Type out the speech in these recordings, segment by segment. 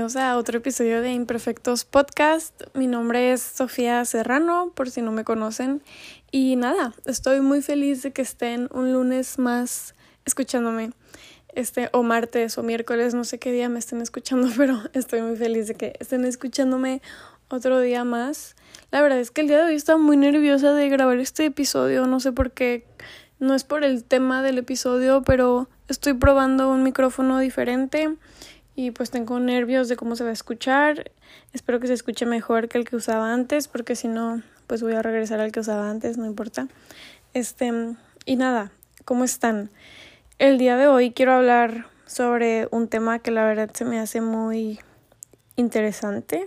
bienvenidos a otro episodio de Imperfectos Podcast. Mi nombre es Sofía Serrano, por si no me conocen. Y nada, estoy muy feliz de que estén un lunes más escuchándome. Este, o martes o miércoles, no sé qué día me estén escuchando, pero estoy muy feliz de que estén escuchándome otro día más. La verdad es que el día de hoy estaba muy nerviosa de grabar este episodio, no sé por qué. No es por el tema del episodio, pero estoy probando un micrófono diferente y pues tengo nervios de cómo se va a escuchar. Espero que se escuche mejor que el que usaba antes, porque si no, pues voy a regresar al que usaba antes, no importa. Este, y nada, ¿cómo están? El día de hoy quiero hablar sobre un tema que la verdad se me hace muy interesante.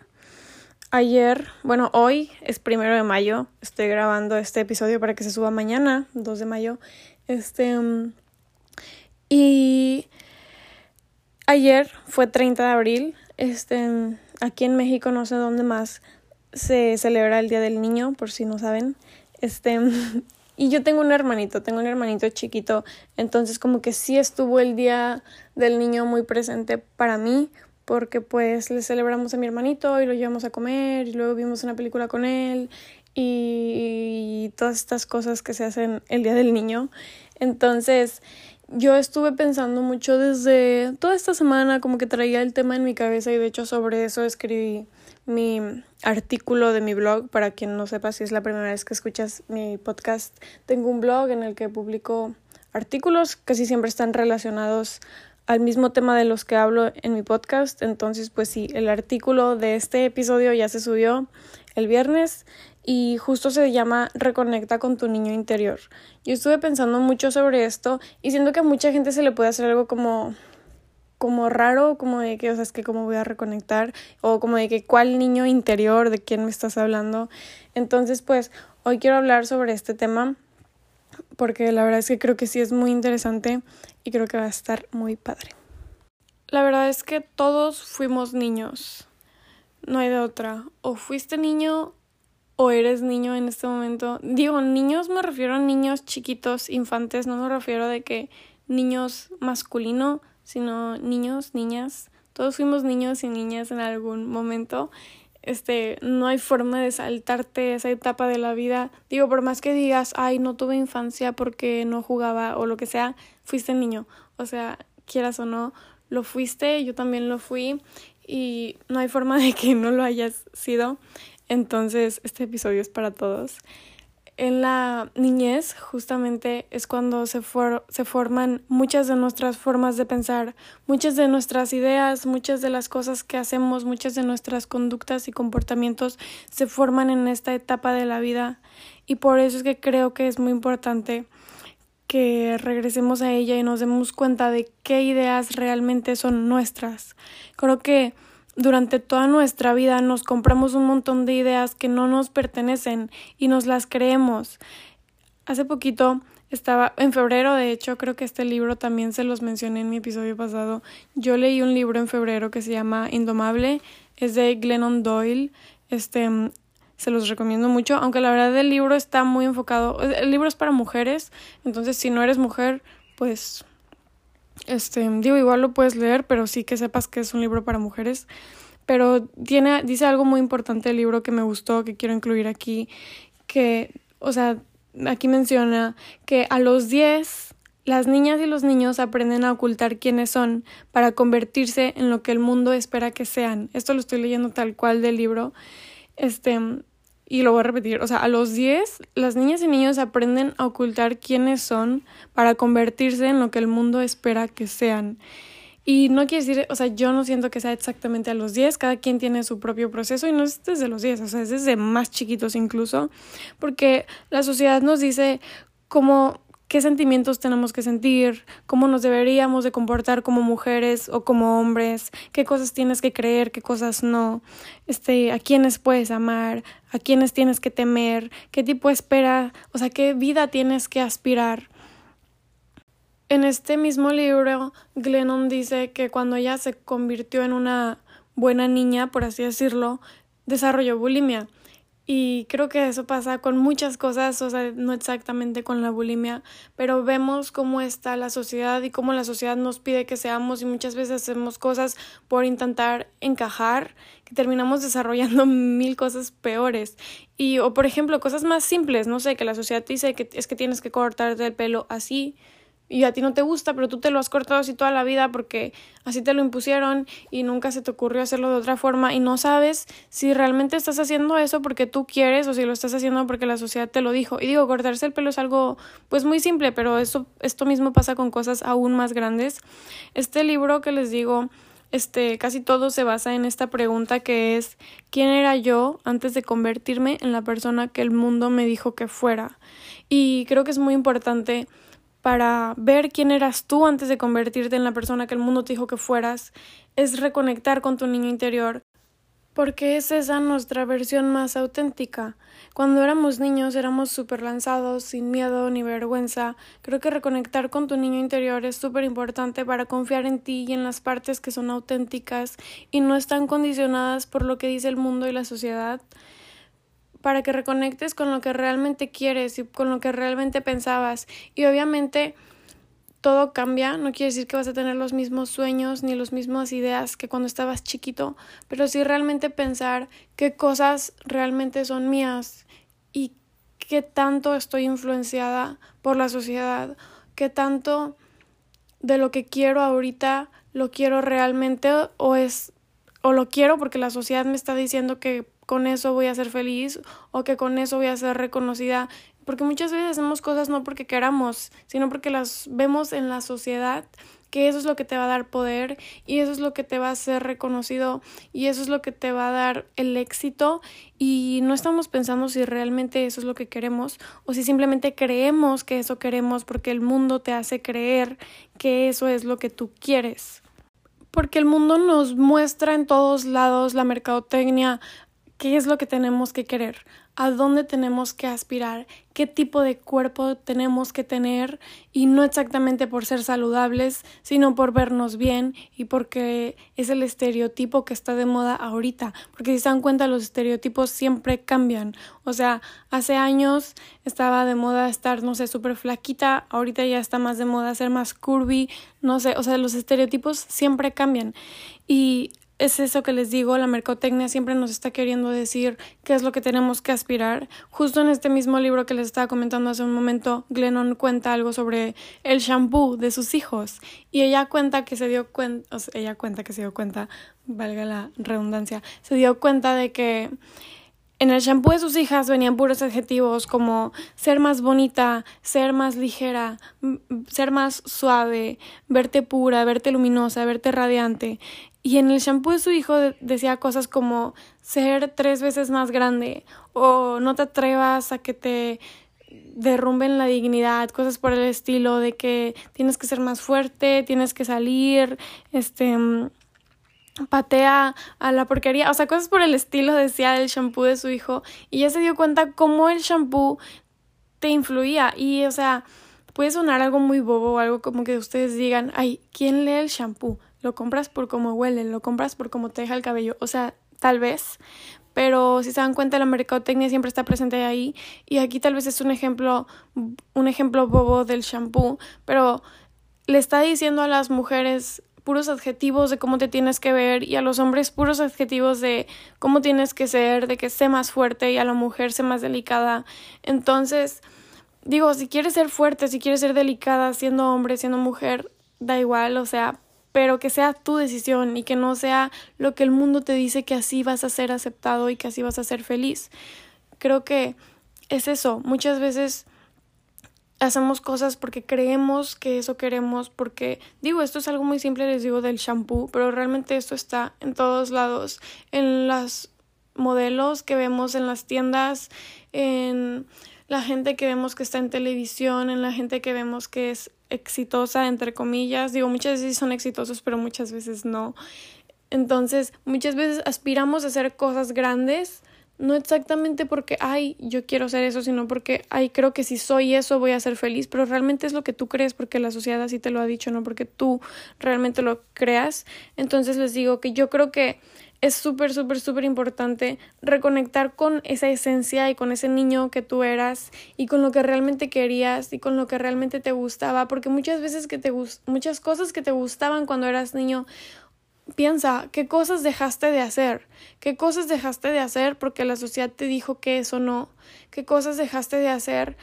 Ayer, bueno, hoy es primero de mayo, estoy grabando este episodio para que se suba mañana, 2 de mayo. Este, y Ayer fue 30 de abril. Este, aquí en México no sé dónde más se celebra el Día del Niño, por si no saben. Este, y yo tengo un hermanito, tengo un hermanito chiquito, entonces como que sí estuvo el Día del Niño muy presente para mí, porque pues le celebramos a mi hermanito y lo llevamos a comer y luego vimos una película con él y todas estas cosas que se hacen el Día del Niño. Entonces, yo estuve pensando mucho desde toda esta semana, como que traía el tema en mi cabeza y de hecho sobre eso escribí mi artículo de mi blog. Para quien no sepa si es la primera vez que escuchas mi podcast, tengo un blog en el que publico artículos, casi siempre están relacionados al mismo tema de los que hablo en mi podcast. Entonces, pues sí, el artículo de este episodio ya se subió el viernes y justo se llama Reconecta con tu niño interior. Yo estuve pensando mucho sobre esto y siento que a mucha gente se le puede hacer algo como como raro, como de que, o sea, es que cómo voy a reconectar o como de que cuál niño interior, de quién me estás hablando. Entonces, pues hoy quiero hablar sobre este tema porque la verdad es que creo que sí es muy interesante y creo que va a estar muy padre. La verdad es que todos fuimos niños. No hay de otra. O fuiste niño o eres niño en este momento. Digo, niños me refiero a niños chiquitos, infantes, no me refiero de que niños masculino, sino niños, niñas. Todos fuimos niños y niñas en algún momento. Este, no hay forma de saltarte esa etapa de la vida. Digo, por más que digas, ay, no tuve infancia porque no jugaba o lo que sea, fuiste niño. O sea, quieras o no, lo fuiste, yo también lo fui y no hay forma de que no lo hayas sido. Entonces, este episodio es para todos. En la niñez justamente es cuando se, se forman muchas de nuestras formas de pensar, muchas de nuestras ideas, muchas de las cosas que hacemos, muchas de nuestras conductas y comportamientos se forman en esta etapa de la vida y por eso es que creo que es muy importante que regresemos a ella y nos demos cuenta de qué ideas realmente son nuestras. Creo que durante toda nuestra vida nos compramos un montón de ideas que no nos pertenecen y nos las creemos. Hace poquito estaba, en febrero de hecho, creo que este libro también se los mencioné en mi episodio pasado. Yo leí un libro en febrero que se llama Indomable, es de Glennon Doyle. Este, se los recomiendo mucho, aunque la verdad el libro está muy enfocado, el libro es para mujeres, entonces si no eres mujer, pues este, digo, igual lo puedes leer, pero sí que sepas que es un libro para mujeres. Pero tiene, dice algo muy importante el libro que me gustó, que quiero incluir aquí, que, o sea, aquí menciona que a los 10 las niñas y los niños aprenden a ocultar quiénes son para convertirse en lo que el mundo espera que sean. Esto lo estoy leyendo tal cual del libro. Este, y lo voy a repetir, o sea, a los 10 las niñas y niños aprenden a ocultar quiénes son para convertirse en lo que el mundo espera que sean. Y no quiere decir, o sea, yo no siento que sea exactamente a los 10, cada quien tiene su propio proceso y no es desde los 10, o sea, es desde más chiquitos incluso, porque la sociedad nos dice cómo qué sentimientos tenemos que sentir, cómo nos deberíamos de comportar como mujeres o como hombres, qué cosas tienes que creer, qué cosas no, este, a quiénes puedes amar, a quiénes tienes que temer, qué tipo espera, o sea, qué vida tienes que aspirar. En este mismo libro, Glennon dice que cuando ella se convirtió en una buena niña, por así decirlo, desarrolló bulimia. Y creo que eso pasa con muchas cosas, o sea, no exactamente con la bulimia, pero vemos cómo está la sociedad y cómo la sociedad nos pide que seamos y muchas veces hacemos cosas por intentar encajar, que terminamos desarrollando mil cosas peores. Y, o por ejemplo, cosas más simples, no sé, que la sociedad dice que es que tienes que cortarte el pelo así, y a ti no te gusta, pero tú te lo has cortado así toda la vida porque así te lo impusieron y nunca se te ocurrió hacerlo de otra forma y no sabes si realmente estás haciendo eso porque tú quieres o si lo estás haciendo porque la sociedad te lo dijo. Y digo, cortarse el pelo es algo pues muy simple, pero eso esto mismo pasa con cosas aún más grandes. Este libro que les digo este, casi todo se basa en esta pregunta que es ¿quién era yo antes de convertirme en la persona que el mundo me dijo que fuera? Y creo que es muy importante para ver quién eras tú antes de convertirte en la persona que el mundo te dijo que fueras, es reconectar con tu niño interior, porque es esa nuestra versión más auténtica. Cuando éramos niños éramos súper lanzados, sin miedo ni vergüenza. Creo que reconectar con tu niño interior es súper importante para confiar en ti y en las partes que son auténticas y no están condicionadas por lo que dice el mundo y la sociedad para que reconectes con lo que realmente quieres y con lo que realmente pensabas. Y obviamente todo cambia, no quiere decir que vas a tener los mismos sueños ni las mismas ideas que cuando estabas chiquito, pero sí realmente pensar qué cosas realmente son mías y qué tanto estoy influenciada por la sociedad, qué tanto de lo que quiero ahorita lo quiero realmente o es o lo quiero porque la sociedad me está diciendo que con eso voy a ser feliz o que con eso voy a ser reconocida. Porque muchas veces hacemos cosas no porque queramos, sino porque las vemos en la sociedad, que eso es lo que te va a dar poder y eso es lo que te va a hacer reconocido y eso es lo que te va a dar el éxito y no estamos pensando si realmente eso es lo que queremos o si simplemente creemos que eso queremos porque el mundo te hace creer que eso es lo que tú quieres porque el mundo nos muestra en todos lados la mercadotecnia, qué es lo que tenemos que querer, a dónde tenemos que aspirar, qué tipo de cuerpo tenemos que tener y no exactamente por ser saludables, sino por vernos bien y porque es el estereotipo que está de moda ahorita, porque si se dan cuenta los estereotipos siempre cambian, o sea, hace años estaba de moda estar, no sé, súper flaquita, ahorita ya está más de moda ser más curvy, no sé, o sea, los estereotipos siempre cambian. Y es eso que les digo, la mercotecnia siempre nos está queriendo decir qué es lo que tenemos que aspirar. Justo en este mismo libro que les estaba comentando hace un momento, Glennon cuenta algo sobre el shampoo de sus hijos y ella cuenta que se dio cuenta, o sea, ella cuenta que se dio cuenta, valga la redundancia, se dio cuenta de que en el shampoo de sus hijas venían puros adjetivos como ser más bonita, ser más ligera, ser más suave, verte pura, verte luminosa, verte radiante. Y en el shampoo de su hijo decía cosas como ser tres veces más grande o no te atrevas a que te derrumben la dignidad, cosas por el estilo de que tienes que ser más fuerte, tienes que salir, este patea a la porquería, o sea, cosas por el estilo decía el shampoo de su hijo y ya se dio cuenta cómo el shampoo te influía y o sea, puede sonar algo muy bobo o algo como que ustedes digan, ay, ¿quién lee el shampoo? lo compras por cómo huele, lo compras por cómo te deja el cabello, o sea, tal vez, pero si se dan cuenta la mercadotecnia siempre está presente ahí y aquí tal vez es un ejemplo un ejemplo bobo del shampoo, pero le está diciendo a las mujeres puros adjetivos de cómo te tienes que ver y a los hombres puros adjetivos de cómo tienes que ser, de que sé más fuerte y a la mujer sé más delicada. Entonces, digo, si quieres ser fuerte, si quieres ser delicada siendo hombre, siendo mujer, da igual, o sea, pero que sea tu decisión y que no sea lo que el mundo te dice que así vas a ser aceptado y que así vas a ser feliz. Creo que es eso, muchas veces hacemos cosas porque creemos que eso queremos, porque digo, esto es algo muy simple, les digo del shampoo, pero realmente esto está en todos lados, en los modelos que vemos en las tiendas, en la gente que vemos que está en televisión, en la gente que vemos que es exitosa, entre comillas. Digo, muchas veces son exitosos, pero muchas veces no. Entonces, muchas veces aspiramos a hacer cosas grandes no exactamente porque, ay, yo quiero ser eso, sino porque, ay, creo que si soy eso voy a ser feliz, pero realmente es lo que tú crees porque la sociedad así te lo ha dicho, no porque tú realmente lo creas. Entonces les digo que yo creo que es súper, súper, súper importante reconectar con esa esencia y con ese niño que tú eras y con lo que realmente querías y con lo que realmente te gustaba, porque muchas veces que te muchas cosas que te gustaban cuando eras niño Piensa, ¿qué cosas dejaste de hacer? ¿Qué cosas dejaste de hacer porque la sociedad te dijo que eso no? ¿Qué cosas dejaste de hacer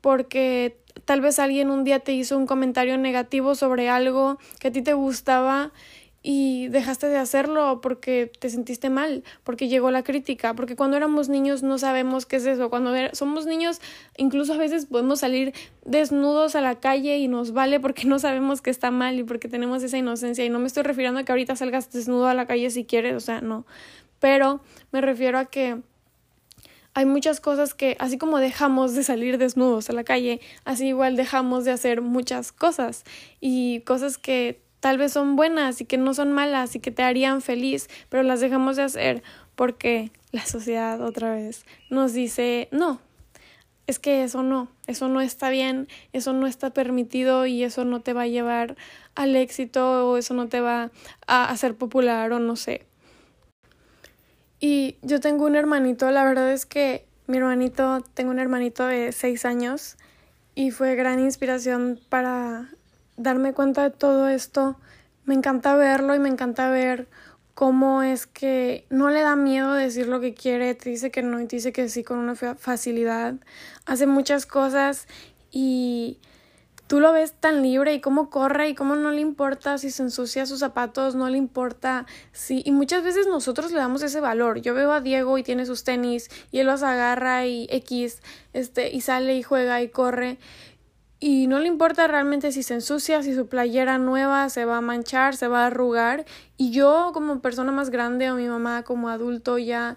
porque tal vez alguien un día te hizo un comentario negativo sobre algo que a ti te gustaba y dejaste de hacerlo porque te sentiste mal, porque llegó la crítica, porque cuando éramos niños no sabemos qué es eso, cuando somos niños incluso a veces podemos salir desnudos a la calle y nos vale porque no sabemos que está mal y porque tenemos esa inocencia y no me estoy refiriendo a que ahorita salgas desnudo a la calle si quieres, o sea, no, pero me refiero a que hay muchas cosas que, así como dejamos de salir desnudos a la calle, así igual dejamos de hacer muchas cosas y cosas que tal vez son buenas y que no son malas y que te harían feliz, pero las dejamos de hacer porque la sociedad otra vez nos dice no. Es que eso no, eso no está bien, eso no está permitido y eso no te va a llevar al éxito o eso no te va a hacer popular o no sé. Y yo tengo un hermanito, la verdad es que mi hermanito, tengo un hermanito de seis años y fue gran inspiración para darme cuenta de todo esto. Me encanta verlo y me encanta ver cómo es que no le da miedo decir lo que quiere, te dice que no y te dice que sí con una facilidad. Hace muchas cosas y tú lo ves tan libre y cómo corre y cómo no le importa si se ensucia sus zapatos, no le importa si... Y muchas veces nosotros le damos ese valor. Yo veo a Diego y tiene sus tenis y él los agarra y X, este, y sale y juega y corre y no le importa realmente si se ensucia, si su playera nueva se va a manchar, se va a arrugar. Y yo como persona más grande o mi mamá como adulto ya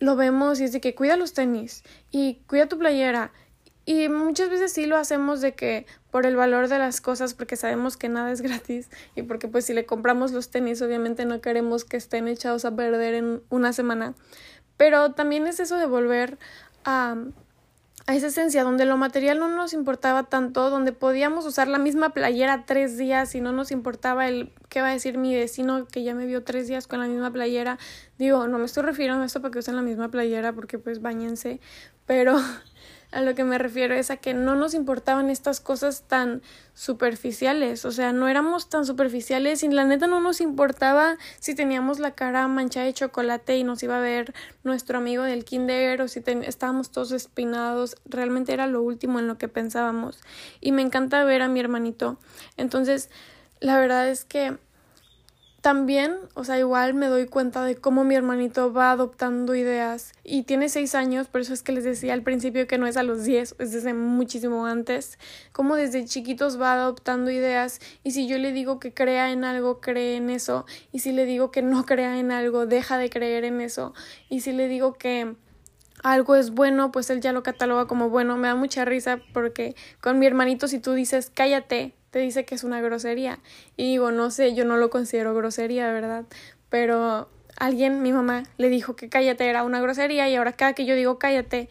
lo vemos y es de que cuida los tenis y cuida tu playera. Y muchas veces sí lo hacemos de que por el valor de las cosas, porque sabemos que nada es gratis y porque pues si le compramos los tenis obviamente no queremos que estén echados a perder en una semana. Pero también es eso de volver a a esa esencia donde lo material no nos importaba tanto, donde podíamos usar la misma playera tres días y no nos importaba el qué va a decir mi vecino que ya me vio tres días con la misma playera. Digo, no me estoy refiriendo a esto para que usen la misma playera porque pues bañense, pero a lo que me refiero es a que no nos importaban estas cosas tan superficiales, o sea, no éramos tan superficiales y la neta no nos importaba si teníamos la cara manchada de chocolate y nos iba a ver nuestro amigo del kinder o si estábamos todos espinados, realmente era lo último en lo que pensábamos. Y me encanta ver a mi hermanito. Entonces, la verdad es que también, o sea, igual me doy cuenta de cómo mi hermanito va adoptando ideas. Y tiene seis años, por eso es que les decía al principio que no es a los diez, es desde muchísimo antes, como desde chiquitos va adoptando ideas. Y si yo le digo que crea en algo, cree en eso. Y si le digo que no crea en algo, deja de creer en eso. Y si le digo que algo es bueno, pues él ya lo cataloga como bueno. Me da mucha risa porque con mi hermanito si tú dices cállate, te dice que es una grosería. Y digo, no sé, yo no lo considero grosería, ¿verdad? Pero alguien, mi mamá, le dijo que cállate era una grosería y ahora cada que yo digo cállate,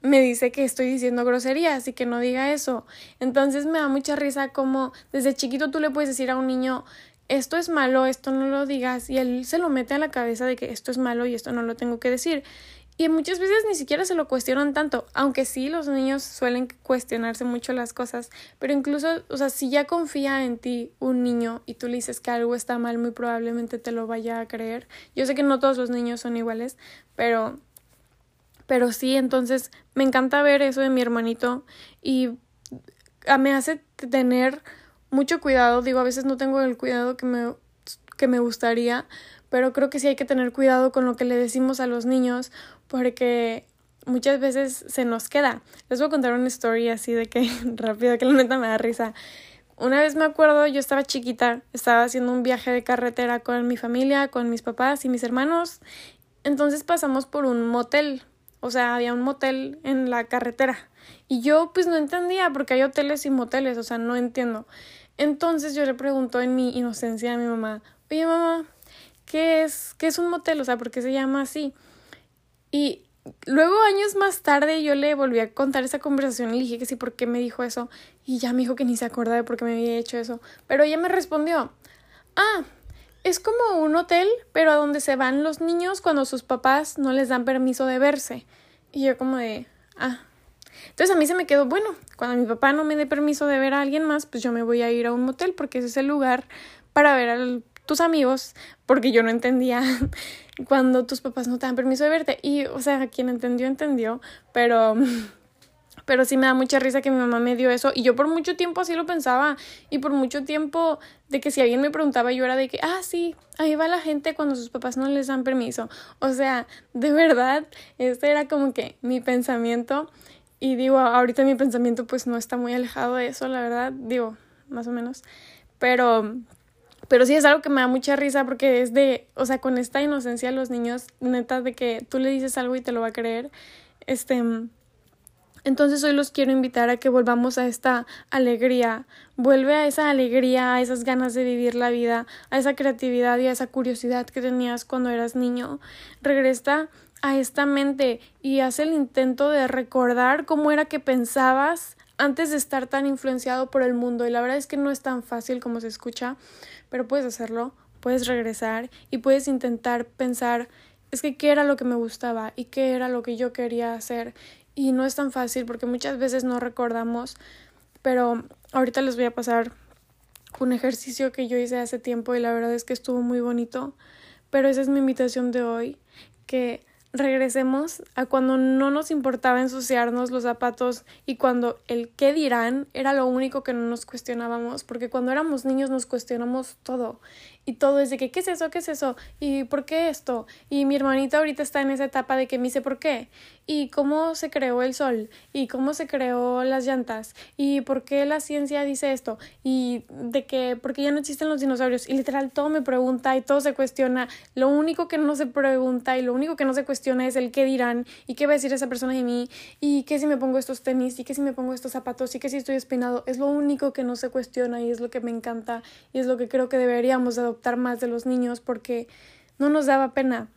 me dice que estoy diciendo grosería, así que no diga eso. Entonces me da mucha risa como desde chiquito tú le puedes decir a un niño esto es malo, esto no lo digas, y él se lo mete a la cabeza de que esto es malo y esto no lo tengo que decir. Y muchas veces ni siquiera se lo cuestionan tanto, aunque sí los niños suelen cuestionarse mucho las cosas, pero incluso, o sea, si ya confía en ti un niño y tú le dices que algo está mal, muy probablemente te lo vaya a creer. Yo sé que no todos los niños son iguales, pero pero sí, entonces me encanta ver eso de mi hermanito y me hace tener mucho cuidado, digo, a veces no tengo el cuidado que me que me gustaría, pero creo que sí hay que tener cuidado con lo que le decimos a los niños porque muchas veces se nos queda. Les voy a contar una historia así de que rápido, que la neta me da risa. Una vez me acuerdo, yo estaba chiquita, estaba haciendo un viaje de carretera con mi familia, con mis papás y mis hermanos. Entonces pasamos por un motel, o sea, había un motel en la carretera. Y yo pues no entendía porque hay hoteles y moteles, o sea, no entiendo. Entonces yo le pregunto en mi inocencia a mi mamá, oye mamá, ¿qué es, qué es un motel? O sea, ¿por qué se llama así? Y luego, años más tarde, yo le volví a contar esa conversación y le dije que sí, ¿por qué me dijo eso? Y ya me dijo que ni se acordaba de por qué me había hecho eso. Pero ella me respondió, ah, es como un hotel, pero a donde se van los niños cuando sus papás no les dan permiso de verse. Y yo como de, ah. Entonces a mí se me quedó, bueno, cuando mi papá no me dé permiso de ver a alguien más, pues yo me voy a ir a un motel porque ese es el lugar para ver a tus amigos, porque yo no entendía cuando tus papás no te dan permiso de verte. Y, o sea, quien entendió, entendió, pero pero sí me da mucha risa que mi mamá me dio eso y yo por mucho tiempo así lo pensaba y por mucho tiempo de que si alguien me preguntaba yo era de que, ah, sí, ahí va la gente cuando sus papás no les dan permiso. O sea, de verdad, este era como que mi pensamiento y digo, ahorita mi pensamiento pues no está muy alejado de eso, la verdad, digo, más o menos, pero... Pero sí es algo que me da mucha risa porque es de, o sea, con esta inocencia los niños, neta, de que tú le dices algo y te lo va a creer, este, entonces hoy los quiero invitar a que volvamos a esta alegría, vuelve a esa alegría, a esas ganas de vivir la vida, a esa creatividad y a esa curiosidad que tenías cuando eras niño. Regresa a esta mente y haz el intento de recordar cómo era que pensabas antes de estar tan influenciado por el mundo. Y la verdad es que no es tan fácil como se escucha, pero puedes hacerlo, puedes regresar y puedes intentar pensar es que qué era lo que me gustaba y qué era lo que yo quería hacer y no es tan fácil porque muchas veces no recordamos, pero ahorita les voy a pasar un ejercicio que yo hice hace tiempo y la verdad es que estuvo muy bonito, pero esa es mi invitación de hoy, que regresemos a cuando no nos importaba ensuciarnos los zapatos y cuando el qué dirán era lo único que no nos cuestionábamos, porque cuando éramos niños nos cuestionamos todo y todo es de que, ¿qué es eso? ¿Qué es eso? ¿Y por qué esto? Y mi hermanita ahorita está en esa etapa de que me dice por qué. ¿Y cómo se creó el sol? ¿Y cómo se creó las llantas? ¿Y por qué la ciencia dice esto? ¿Y de que, por qué ya no existen los dinosaurios? Y literal todo me pregunta y todo se cuestiona. Lo único que no se pregunta y lo único que no se cuestiona es el qué dirán y qué va a decir esa persona de mí y qué si me pongo estos tenis y qué si me pongo estos zapatos y qué si estoy espinado. Es lo único que no se cuestiona y es lo que me encanta y es lo que creo que deberíamos de más de los niños porque no nos daba pena.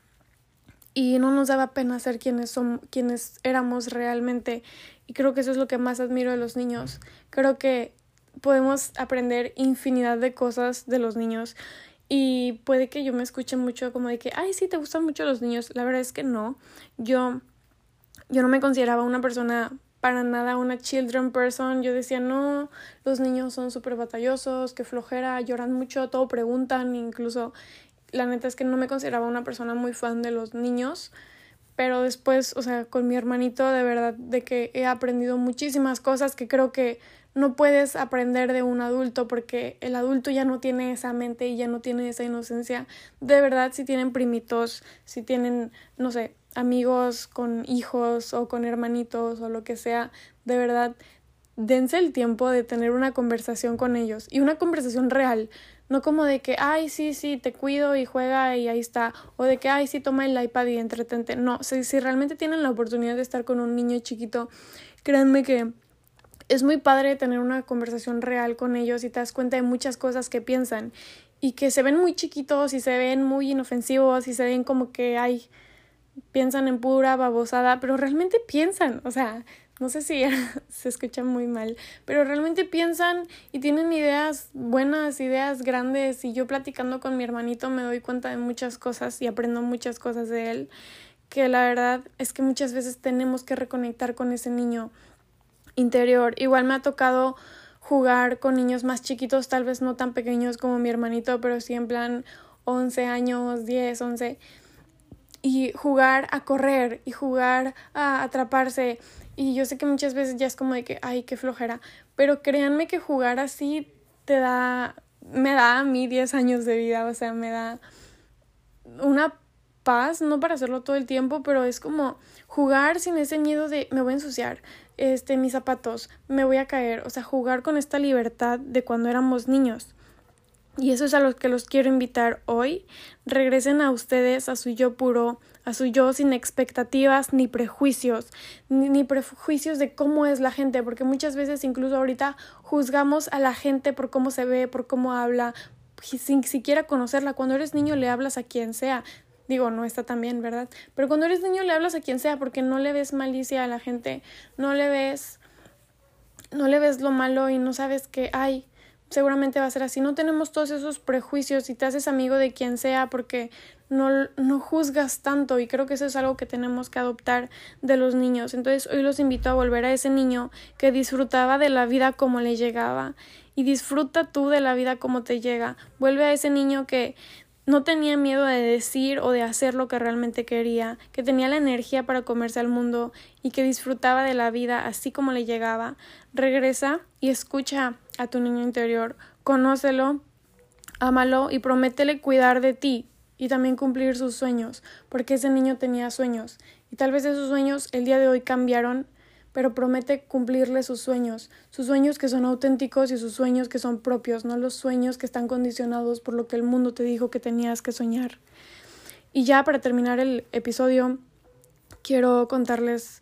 Y no nos daba pena ser quienes son quienes éramos realmente. Y creo que eso es lo que más admiro de los niños. Creo que podemos aprender infinidad de cosas de los niños. Y puede que yo me escuche mucho como de que ay sí te gustan mucho los niños la verdad es que no. Yo yo no me consideraba una persona para nada una children person. Yo decía, no, los niños son súper batallosos, que flojera, lloran mucho, todo preguntan, incluso la neta es que no me consideraba una persona muy fan de los niños. Pero después, o sea, con mi hermanito, de verdad, de que he aprendido muchísimas cosas que creo que no puedes aprender de un adulto porque el adulto ya no tiene esa mente y ya no tiene esa inocencia. De verdad, si tienen primitos, si tienen, no sé, amigos con hijos o con hermanitos o lo que sea, de verdad, dense el tiempo de tener una conversación con ellos y una conversación real, no como de que, ay, sí, sí, te cuido y juega y ahí está, o de que, ay, sí, toma el iPad y entretente. No, si, si realmente tienen la oportunidad de estar con un niño chiquito, créanme que es muy padre tener una conversación real con ellos y te das cuenta de muchas cosas que piensan y que se ven muy chiquitos y se ven muy inofensivos y se ven como que, ay, piensan en pura babosada, pero realmente piensan, o sea, no sé si se escucha muy mal, pero realmente piensan y tienen ideas buenas, ideas grandes y yo platicando con mi hermanito me doy cuenta de muchas cosas y aprendo muchas cosas de él, que la verdad es que muchas veces tenemos que reconectar con ese niño interior. Igual me ha tocado jugar con niños más chiquitos, tal vez no tan pequeños como mi hermanito, pero sí en plan 11 años, 10, 11 y jugar a correr y jugar a atraparse. Y yo sé que muchas veces ya es como de que, ay, qué flojera. Pero créanme que jugar así te da, me da a mí 10 años de vida, o sea, me da una paz, no para hacerlo todo el tiempo, pero es como jugar sin ese miedo de me voy a ensuciar, este, mis zapatos, me voy a caer, o sea, jugar con esta libertad de cuando éramos niños. Y eso es a los que los quiero invitar hoy. Regresen a ustedes, a su yo puro, a su yo sin expectativas ni prejuicios, ni, prejuicios de cómo es la gente, porque muchas veces incluso ahorita juzgamos a la gente por cómo se ve, por cómo habla, sin siquiera conocerla. Cuando eres niño le hablas a quien sea. Digo, no está tan bien, ¿verdad? Pero cuando eres niño le hablas a quien sea porque no le ves malicia a la gente, no le ves no le ves lo malo y no sabes que ay, seguramente va a ser así. No tenemos todos esos prejuicios y te haces amigo de quien sea porque no, no juzgas tanto y creo que eso es algo que tenemos que adoptar de los niños. Entonces hoy los invito a volver a ese niño que disfrutaba de la vida como le llegaba y disfruta tú de la vida como te llega. Vuelve a ese niño que no tenía miedo de decir o de hacer lo que realmente quería, que tenía la energía para comerse al mundo y que disfrutaba de la vida así como le llegaba. Regresa y escucha a tu niño interior, conócelo, ámalo y prométele cuidar de ti y también cumplir sus sueños, porque ese niño tenía sueños y tal vez esos sueños el día de hoy cambiaron pero promete cumplirle sus sueños, sus sueños que son auténticos y sus sueños que son propios, no los sueños que están condicionados por lo que el mundo te dijo que tenías que soñar. Y ya para terminar el episodio, quiero contarles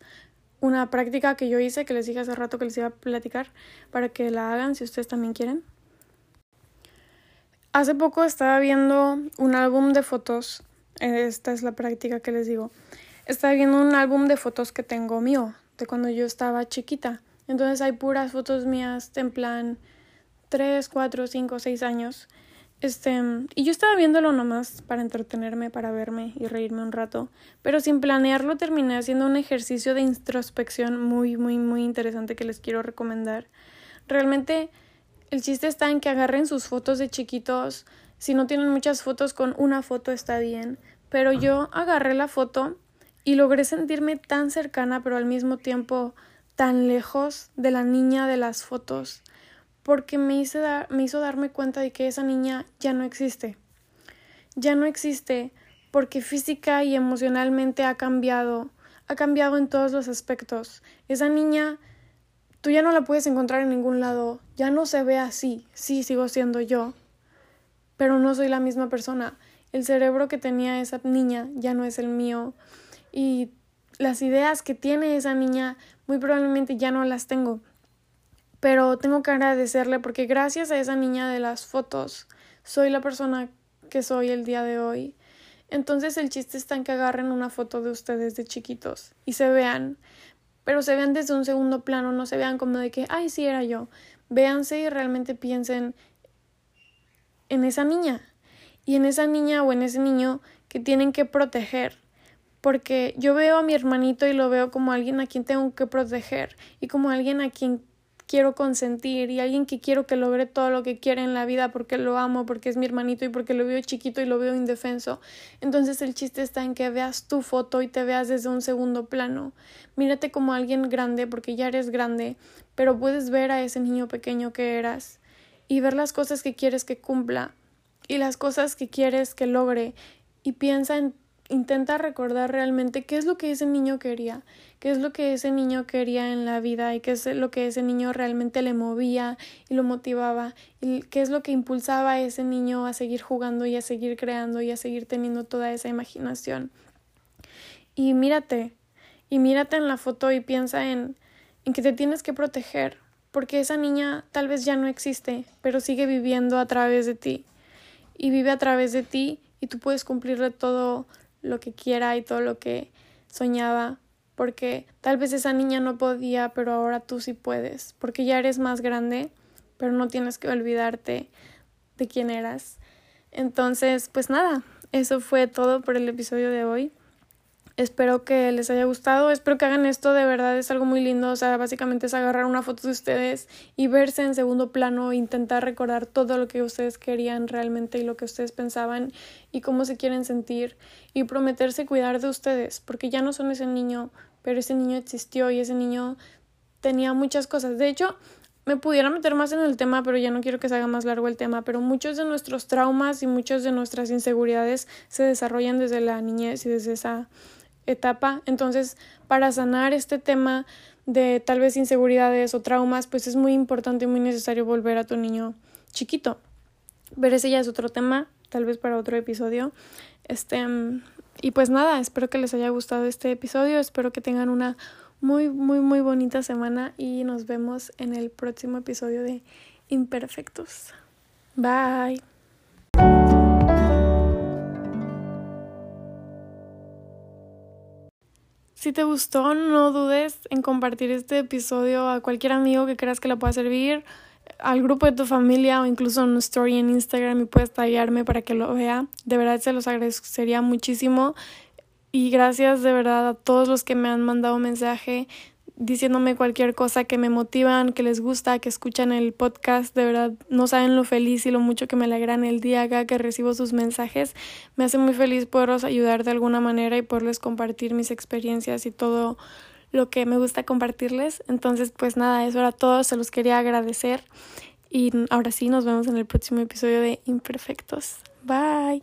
una práctica que yo hice, que les dije hace rato que les iba a platicar, para que la hagan si ustedes también quieren. Hace poco estaba viendo un álbum de fotos, esta es la práctica que les digo, estaba viendo un álbum de fotos que tengo mío, de cuando yo estaba chiquita. Entonces hay puras fotos mías en plan 3, 4, 5, 6 años. Este, y yo estaba viéndolo nomás para entretenerme, para verme y reírme un rato, pero sin planearlo terminé haciendo un ejercicio de introspección muy, muy, muy interesante que les quiero recomendar. Realmente el chiste está en que agarren sus fotos de chiquitos, si no tienen muchas fotos, con una foto está bien, pero yo agarré la foto y logré sentirme tan cercana pero al mismo tiempo tan lejos de la niña de las fotos porque me, hice me hizo darme cuenta de que esa niña ya no existe. Ya no existe porque física y emocionalmente ha cambiado, ha cambiado en todos los aspectos. Esa niña tú ya no la puedes encontrar en ningún lado, ya no se ve así, sí sigo siendo yo, pero no soy la misma persona. El cerebro que tenía esa niña ya no es el mío y las ideas que tiene esa niña muy probablemente ya no las tengo. Pero tengo que agradecerle porque gracias a esa niña de las fotos soy la persona que soy el día de hoy. Entonces el chiste está en que agarren una foto de ustedes de chiquitos y se vean, pero se vean desde un segundo plano, no se vean como de que, ay, sí era yo. Véanse y realmente piensen en esa niña y en esa niña o en ese niño que tienen que proteger porque yo veo a mi hermanito y lo veo como alguien a quien tengo que proteger y como alguien a quien quiero consentir y alguien que quiero que logre todo lo que quiere en la vida porque lo amo, porque es mi hermanito y porque lo veo chiquito y lo veo indefenso. Entonces el chiste está en que veas tu foto y te veas desde un segundo plano. Mírate como alguien grande porque ya eres grande, pero puedes ver a ese niño pequeño que eras y ver las cosas que quieres que cumpla y las cosas que quieres que logre y piensa en intenta recordar realmente qué es lo que ese niño quería, qué es lo que ese niño quería en la vida y qué es lo que ese niño realmente le movía y lo motivaba y qué es lo que impulsaba a ese niño a seguir jugando y a seguir creando y a seguir teniendo toda esa imaginación. Y mírate, y mírate en la foto y piensa en, en que te tienes que proteger, porque esa niña tal vez ya no existe, pero sigue viviendo a través de ti. Y vive a través de ti y tú puedes cumplirle todo lo que quiera y todo lo que soñaba, porque tal vez esa niña no podía, pero ahora tú sí puedes, porque ya eres más grande, pero no tienes que olvidarte de quién eras. Entonces, pues nada, eso fue todo por el episodio de hoy. Espero que les haya gustado, espero que hagan esto, de verdad es algo muy lindo, o sea, básicamente es agarrar una foto de ustedes y verse en segundo plano intentar recordar todo lo que ustedes querían realmente y lo que ustedes pensaban y cómo se quieren sentir y prometerse cuidar de ustedes, porque ya no son ese niño, pero ese niño existió y ese niño tenía muchas cosas. De hecho, me pudiera meter más en el tema, pero ya no quiero que se haga más largo el tema, pero muchos de nuestros traumas y muchas de nuestras inseguridades se desarrollan desde la niñez y desde esa etapa. Entonces, para sanar este tema de tal vez inseguridades o traumas, pues es muy importante y muy necesario volver a tu niño chiquito. Pero ese ya es otro tema, tal vez para otro episodio. Este, y pues nada, espero que les haya gustado este episodio, espero que tengan una muy, muy, muy bonita semana y nos vemos en el próximo episodio de Imperfectos. Bye. Si te gustó, no dudes en compartir este episodio a cualquier amigo que creas que le pueda servir, al grupo de tu familia o incluso en story en Instagram y puedes tallarme para que lo vea. De verdad se los agradecería muchísimo. Y gracias de verdad a todos los que me han mandado mensaje diciéndome cualquier cosa que me motivan, que les gusta, que escuchan el podcast. De verdad, no saben lo feliz y lo mucho que me alegran el día acá que recibo sus mensajes. Me hace muy feliz poderlos ayudar de alguna manera y poderles compartir mis experiencias y todo lo que me gusta compartirles. Entonces, pues nada, eso era todo. Se los quería agradecer. Y ahora sí, nos vemos en el próximo episodio de Imperfectos. Bye.